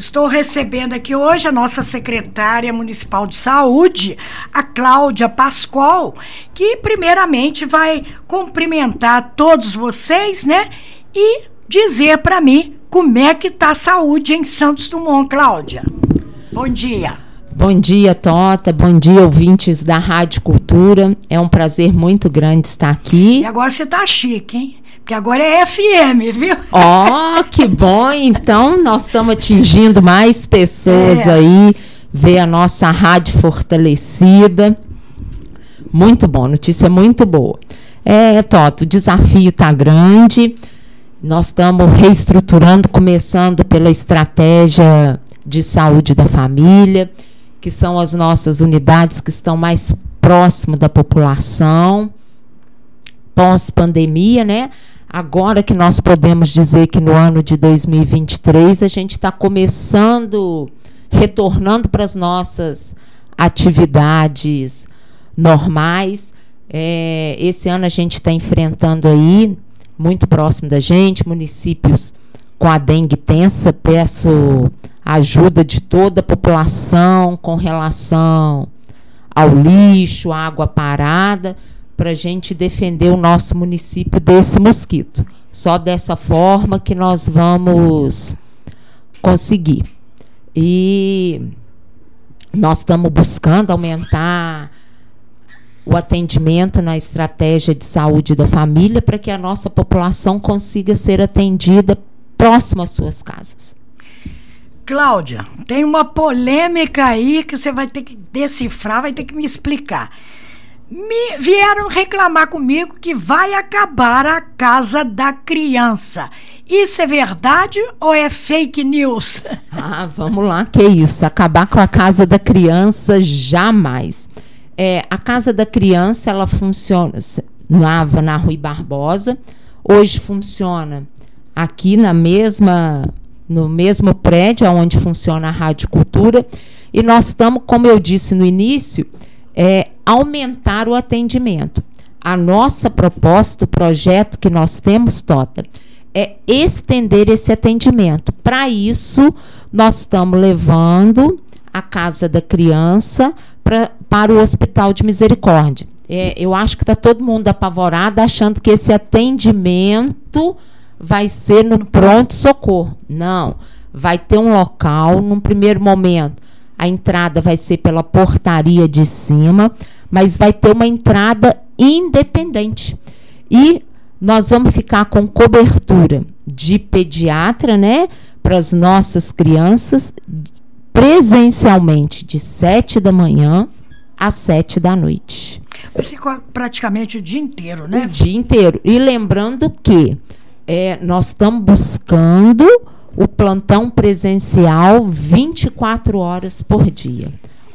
Estou recebendo aqui hoje a nossa secretária municipal de saúde, a Cláudia Pascoal, que primeiramente vai cumprimentar todos vocês, né? E dizer para mim como é que tá a saúde em Santos Dumont, Cláudia. Bom dia. Bom dia, Tota. Bom dia, ouvintes da Rádio Cultura. É um prazer muito grande estar aqui. E agora você tá chique, hein? Porque agora é FM, viu? Ó, oh, que bom! Então, nós estamos atingindo mais pessoas é. aí, ver a nossa rádio fortalecida. Muito bom, notícia muito boa. É, Toto, o desafio está grande. Nós estamos reestruturando, começando pela estratégia de saúde da família, que são as nossas unidades que estão mais próximo da população. Pós-pandemia, né? Agora que nós podemos dizer que no ano de 2023 a gente está começando, retornando para as nossas atividades normais. É, esse ano a gente está enfrentando aí, muito próximo da gente, municípios com a dengue tensa. Peço ajuda de toda a população com relação ao lixo, água parada para a gente defender o nosso município desse mosquito. Só dessa forma que nós vamos conseguir. E nós estamos buscando aumentar o atendimento na estratégia de saúde da família para que a nossa população consiga ser atendida próximo às suas casas. Cláudia, tem uma polêmica aí que você vai ter que decifrar, vai ter que me explicar me vieram reclamar comigo que vai acabar a casa da criança. Isso é verdade ou é fake news? Ah, vamos lá, que isso? Acabar com a casa da criança jamais. É, a casa da criança ela funciona nava na Rui Barbosa, hoje funciona aqui na mesma no mesmo prédio onde funciona a Rádio Cultura e nós estamos, como eu disse no início, é, aumentar o atendimento. A nossa proposta, o projeto que nós temos, Tota, é estender esse atendimento. Para isso, nós estamos levando a casa da criança pra, para o Hospital de Misericórdia. É, eu acho que está todo mundo apavorado, achando que esse atendimento vai ser no pronto-socorro. Não. Vai ter um local, num primeiro momento, a entrada vai ser pela portaria de cima, mas vai ter uma entrada independente. E nós vamos ficar com cobertura de pediatra, né, para as nossas crianças, presencialmente de 7 da manhã às 7 da noite. Ser praticamente o dia inteiro, né? O dia inteiro. E lembrando que é, nós estamos buscando o plantão presencial 24 horas por dia.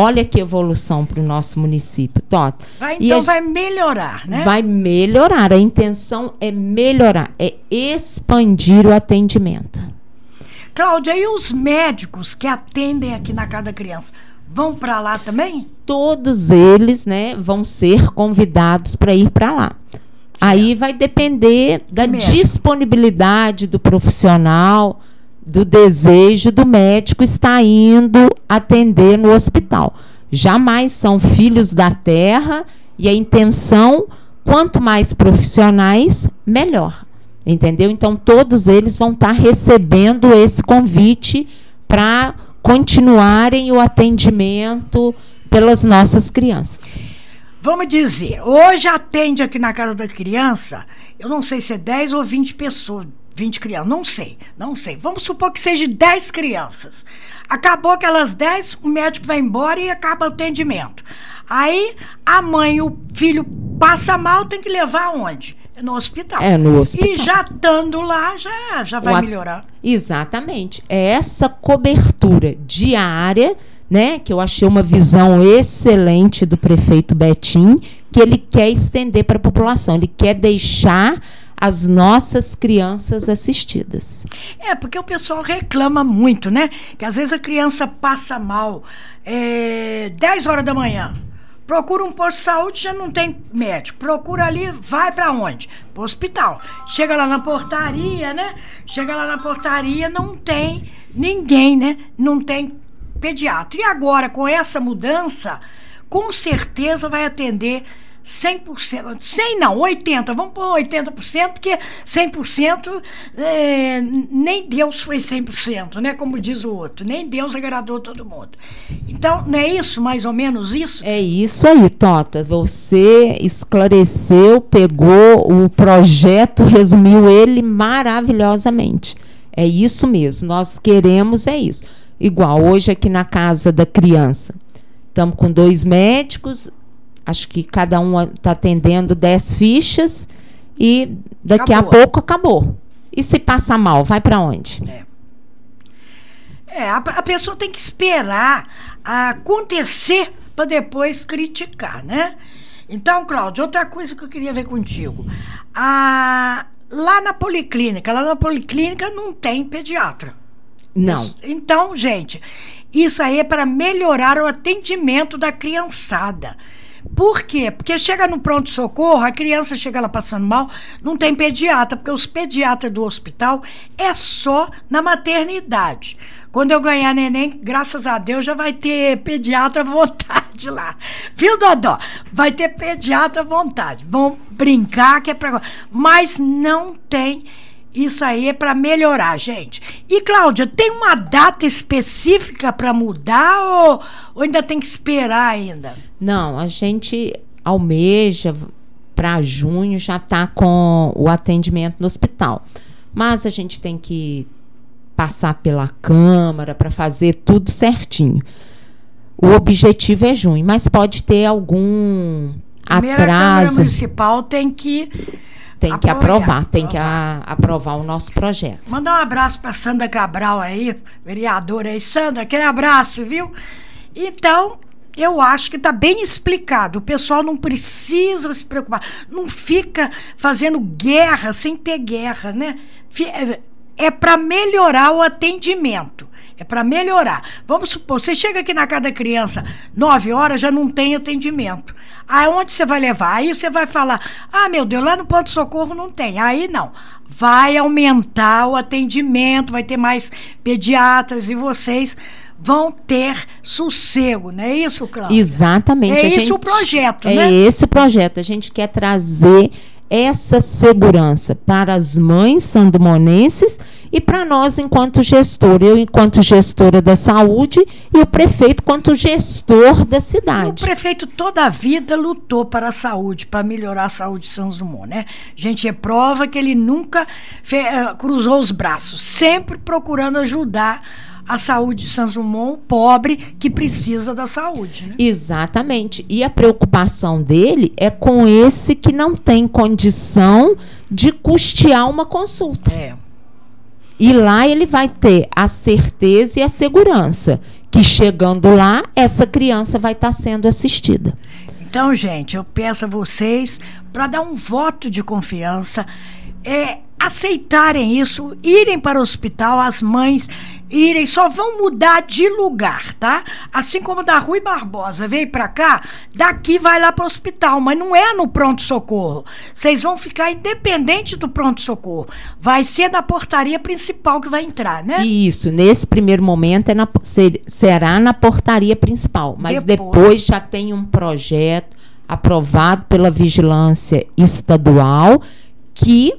Olha que evolução para o nosso município, Tota. Vai, então a, vai melhorar, né? Vai melhorar. A intenção é melhorar, é expandir o atendimento. Cláudia, e os médicos que atendem aqui na Casa da Criança? Vão para lá também? Todos eles, né, vão ser convidados para ir para lá. Aí vai depender da disponibilidade do profissional, do desejo do médico estar indo atender no hospital. Jamais são filhos da terra e a intenção, quanto mais profissionais, melhor. Entendeu? Então, todos eles vão estar recebendo esse convite para continuarem o atendimento pelas nossas crianças. Vamos dizer, hoje atende aqui na casa da criança, eu não sei se é 10 ou 20 pessoas, 20 crianças, não sei, não sei. Vamos supor que seja 10 crianças. Acabou aquelas 10, o médico vai embora e acaba o atendimento. Aí a mãe, o filho passa mal, tem que levar aonde? No hospital. É, no hospital. E já estando lá, já, já vai melhorar. Exatamente. É essa cobertura diária, né? Que eu achei uma visão excelente do prefeito Betim, que ele quer estender para a população. Ele quer deixar as nossas crianças assistidas. É, porque o pessoal reclama muito, né? Que às vezes a criança passa mal é, 10 horas da manhã. Procura um posto de saúde, já não tem médico. Procura ali, vai para onde? Pro hospital. Chega lá na portaria, né? Chega lá na portaria, não tem ninguém, né, não tem pediatra. E agora, com essa mudança, com certeza vai atender 100%, 100 não, 80%, vamos pôr 80%, porque 100% é, nem Deus foi 100%, né? Como diz o outro, nem Deus agradou todo mundo. Então, não é isso, mais ou menos isso? É isso aí, Tota. Você esclareceu, pegou o projeto, resumiu ele maravilhosamente. É isso mesmo, nós queremos é isso. Igual hoje aqui na casa da criança. Estamos com dois médicos, acho que cada um está atendendo 10 fichas e daqui acabou. a pouco acabou. E se passa mal, vai para onde? É. É, a, a, pessoa tem que esperar acontecer para depois criticar, né? Então, Cláudio, outra coisa que eu queria ver contigo. A, lá na policlínica, lá na policlínica não tem pediatra. Não. Então, gente, isso aí é para melhorar o atendimento da criançada. Por quê? Porque chega no pronto-socorro, a criança chega lá passando mal, não tem pediatra, porque os pediatras do hospital é só na maternidade. Quando eu ganhar neném, graças a Deus, já vai ter pediatra à vontade lá. Viu, Dodó? Vai ter pediatra à vontade. Vão brincar que é pra. Mas não tem isso aí é para melhorar, gente. E, Cláudia, tem uma data específica para mudar ou, ou, ainda tem que esperar ainda? Não, a gente almeja para junho já está com o atendimento no hospital. Mas a gente tem que passar pela Câmara para fazer tudo certinho. O objetivo é junho, mas pode ter algum Primeira atraso. A Câmara Municipal tem que tem que aprovar, tem que a, aprovar o nosso projeto. Mandar um abraço para Sandra Cabral aí, vereadora aí. Sandra, aquele abraço, viu? Então, eu acho que está bem explicado. O pessoal não precisa se preocupar. Não fica fazendo guerra sem ter guerra, né? É, é para melhorar o atendimento. É para melhorar. Vamos supor, você chega aqui na casa da criança, nove horas, já não tem atendimento. Aonde você vai levar? Aí você vai falar: ah, meu Deus, lá no ponto-socorro não tem. Aí não. Vai aumentar o atendimento, vai ter mais pediatras e vocês vão ter sossego, não é isso, Cláudia? Exatamente. É isso o projeto, é né? É esse o projeto. A gente quer trazer essa segurança para as mães sandomonenses e para nós enquanto gestor, eu enquanto gestora da saúde e o prefeito enquanto gestor da cidade. o prefeito toda a vida lutou para a saúde, para melhorar a saúde de São Dumont, né? A gente é prova que ele nunca uh, cruzou os braços, sempre procurando ajudar a saúde de Sanzumon, pobre que precisa da saúde. Né? Exatamente. E a preocupação dele é com esse que não tem condição de custear uma consulta. É. E lá ele vai ter a certeza e a segurança que chegando lá, essa criança vai estar sendo assistida. Então, gente, eu peço a vocês para dar um voto de confiança, é, aceitarem isso, irem para o hospital, as mães irem, só vão mudar de lugar, tá? Assim como da Rui Barbosa veio para cá, daqui vai lá para o hospital, mas não é no pronto-socorro. Vocês vão ficar independente do pronto-socorro. Vai ser na portaria principal que vai entrar, né? Isso, nesse primeiro momento é na, ser, será na portaria principal, mas depois. depois já tem um projeto aprovado pela vigilância estadual que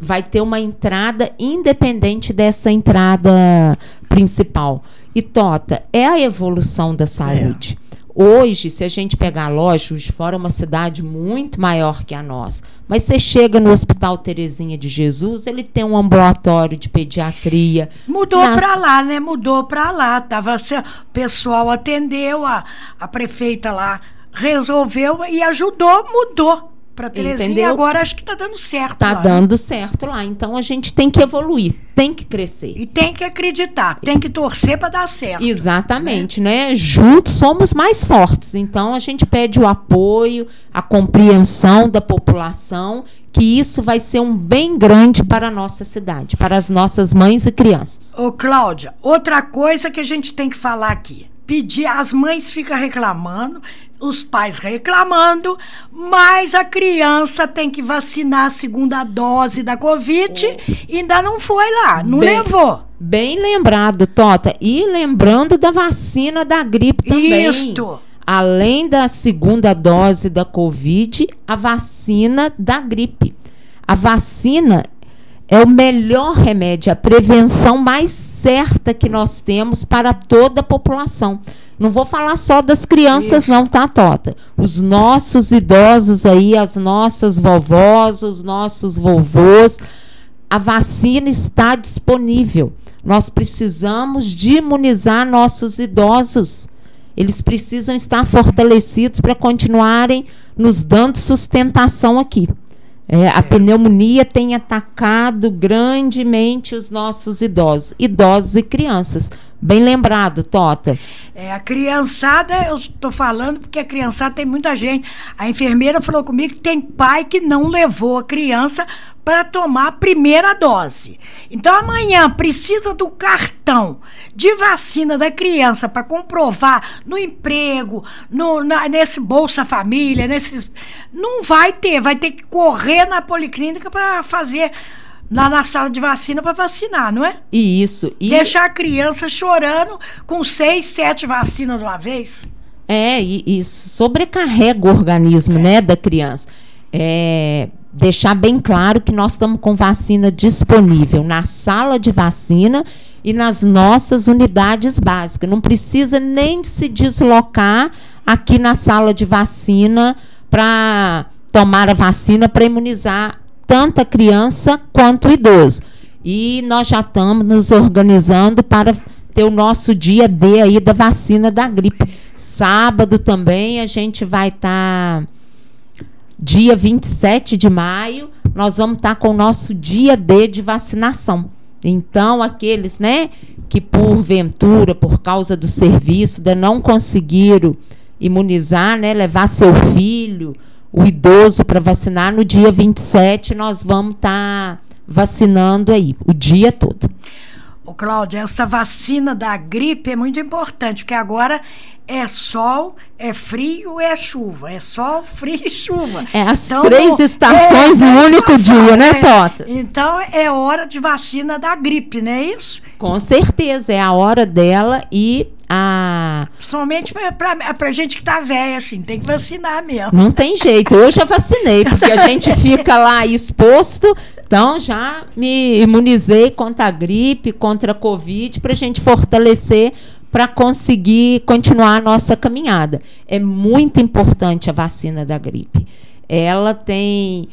vai ter uma entrada independente dessa entrada principal. E Tota, é a evolução da saúde. É. Hoje, se a gente pegar a loja, de Fora é uma cidade muito maior que a nossa. Mas você chega no Hospital Terezinha de Jesus, ele tem um ambulatório de pediatria. Mudou Nas... para lá, né? Mudou para lá. Tava, o pessoal atendeu, a, a prefeita lá resolveu e ajudou, mudou para Terezinha Entendeu? agora acho que está dando certo. Está né? dando né? certo lá. Então a gente tem que evoluir, tem que crescer. E tem que acreditar, tem que torcer para dar certo. Exatamente, né? né? Juntos somos mais fortes. Então a gente pede o apoio, a compreensão da população, que isso vai ser um bem grande para a nossa cidade, para as nossas mães e crianças. Ô, Cláudia, outra coisa que a gente tem que falar aqui pedir, as mães ficam reclamando, os pais reclamando, mas a criança tem que vacinar a segunda dose da Covid oh. e ainda não foi lá, não bem, levou. Bem lembrado, Tota. E lembrando da vacina da gripe também. Isto. Além da segunda dose da Covid, a vacina da gripe. A vacina é o melhor remédio, a prevenção mais certa que nós temos para toda a população. Não vou falar só das crianças, Isso. não, tá, Tota? Os nossos idosos aí, as nossas vovós, os nossos vovôs, a vacina está disponível. Nós precisamos de imunizar nossos idosos. Eles precisam estar fortalecidos para continuarem nos dando sustentação aqui. É, a pneumonia tem atacado grandemente os nossos idosos, idosos e crianças. Bem lembrado, Tota. É, a criançada, eu estou falando porque a criançada tem muita gente. A enfermeira falou comigo que tem pai que não levou a criança para tomar a primeira dose. Então amanhã precisa do cartão de vacina da criança para comprovar no emprego, no, na- nesse Bolsa Família, nesses. Não vai ter, vai ter que correr na policlínica para fazer. Lá na sala de vacina para vacinar, não é? E isso. E Deixar a criança chorando com seis, sete vacinas de uma vez. É, e, e sobrecarrega o organismo, né, da criança. É, deixar bem claro que nós estamos com vacina disponível na sala de vacina e nas nossas unidades básicas. Não precisa nem se deslocar aqui na sala de vacina para tomar a vacina para imunizar tanto a criança quanto idoso. E nós já estamos nos organizando para ter o nosso dia D aí da vacina da gripe. Sábado também a gente vai estar dia 27 de maio, nós vamos estar com o nosso dia D de vacinação. Então, aqueles, né, que porventura, por causa do serviço, ainda não conseguiram imunizar, né, levar seu filho, o idoso para vacinar, no dia 27 nós vamos estar vacinando aí, o dia todo. Ô, Cláudia, essa vacina da gripe é muito importante, porque agora é sol, é frio, é chuva. É sol, frio e chuva. É as três estações no três único dia, né, é. Tota? Então é hora de vacina da gripe, não é isso? Com certeza, é a hora dela e a Principalmente pra gente que tá velha, assim, tem que vacinar mesmo. Não tem jeito. Eu já vacinei, porque a gente fica lá exposto. Então, já me imunizei contra a gripe, contra a Covid, para a gente fortalecer para conseguir continuar a nossa caminhada. É muito importante a vacina da gripe. Ela tem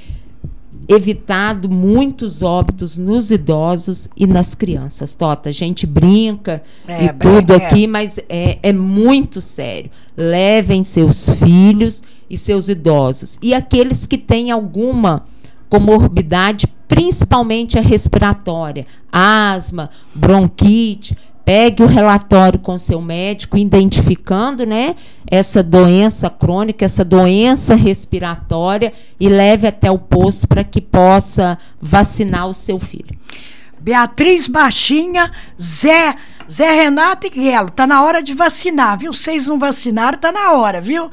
evitado muitos óbitos nos idosos e nas crianças. Tota, a gente brinca É, e tudo é. aqui, mas é, é muito sério. Levem seus filhos e seus idosos. E aqueles que têm alguma comorbidade, principalmente a respiratória, asma, bronquite, pegue o relatório com seu médico, identificando né, essa doença crônica, essa doença respiratória, e leve até o posto para que possa vacinar o seu filho. Beatriz Baixinha, Zé, Zé Renato e Guelo, tá na hora de vacinar, viu? Vocês não vacinaram, tá na hora, viu?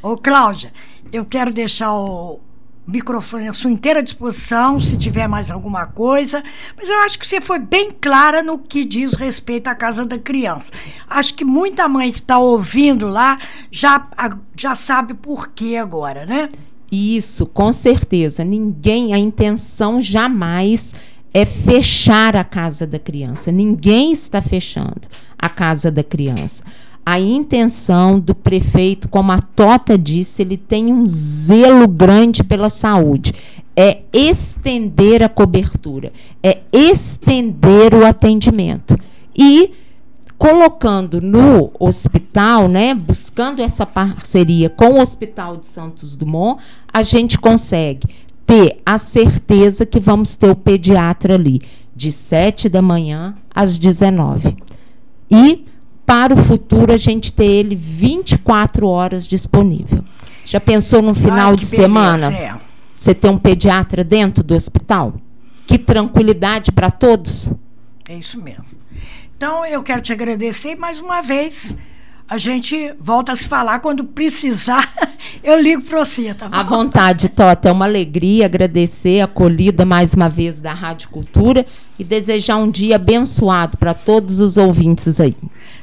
Ô, Cláudia, eu quero deixar o microfone à sua inteira disposição, se tiver mais alguma coisa, mas eu acho que você foi bem clara no que diz respeito à casa da criança. Acho que muita mãe que está ouvindo lá já, já sabe por que agora, né? Isso, com certeza. Ninguém, a intenção jamais é fechar a casa da criança. Ninguém está fechando a casa da criança. A intenção do prefeito, como a Tota disse, ele tem um zelo grande pela saúde. É estender a cobertura, é estender o atendimento. E colocando no hospital, né, buscando essa parceria com o Hospital de Santos Dumont, a gente consegue ter a certeza que vamos ter o pediatra ali de 7 da manhã às 19. E para o futuro a gente ter ele 24 horas disponível. Já pensou num final Ai, de beleza, semana? é. Você ter um pediatra dentro do hospital? Que tranquilidade para todos. É isso mesmo. Então, eu quero te agradecer mais uma vez. A gente volta a se falar quando precisar eu ligo para você, tá bom? À vontade, Tota. É uma alegria agradecer a acolhida mais uma vez da Rádio Cultura e desejar um dia abençoado para todos os ouvintes aí.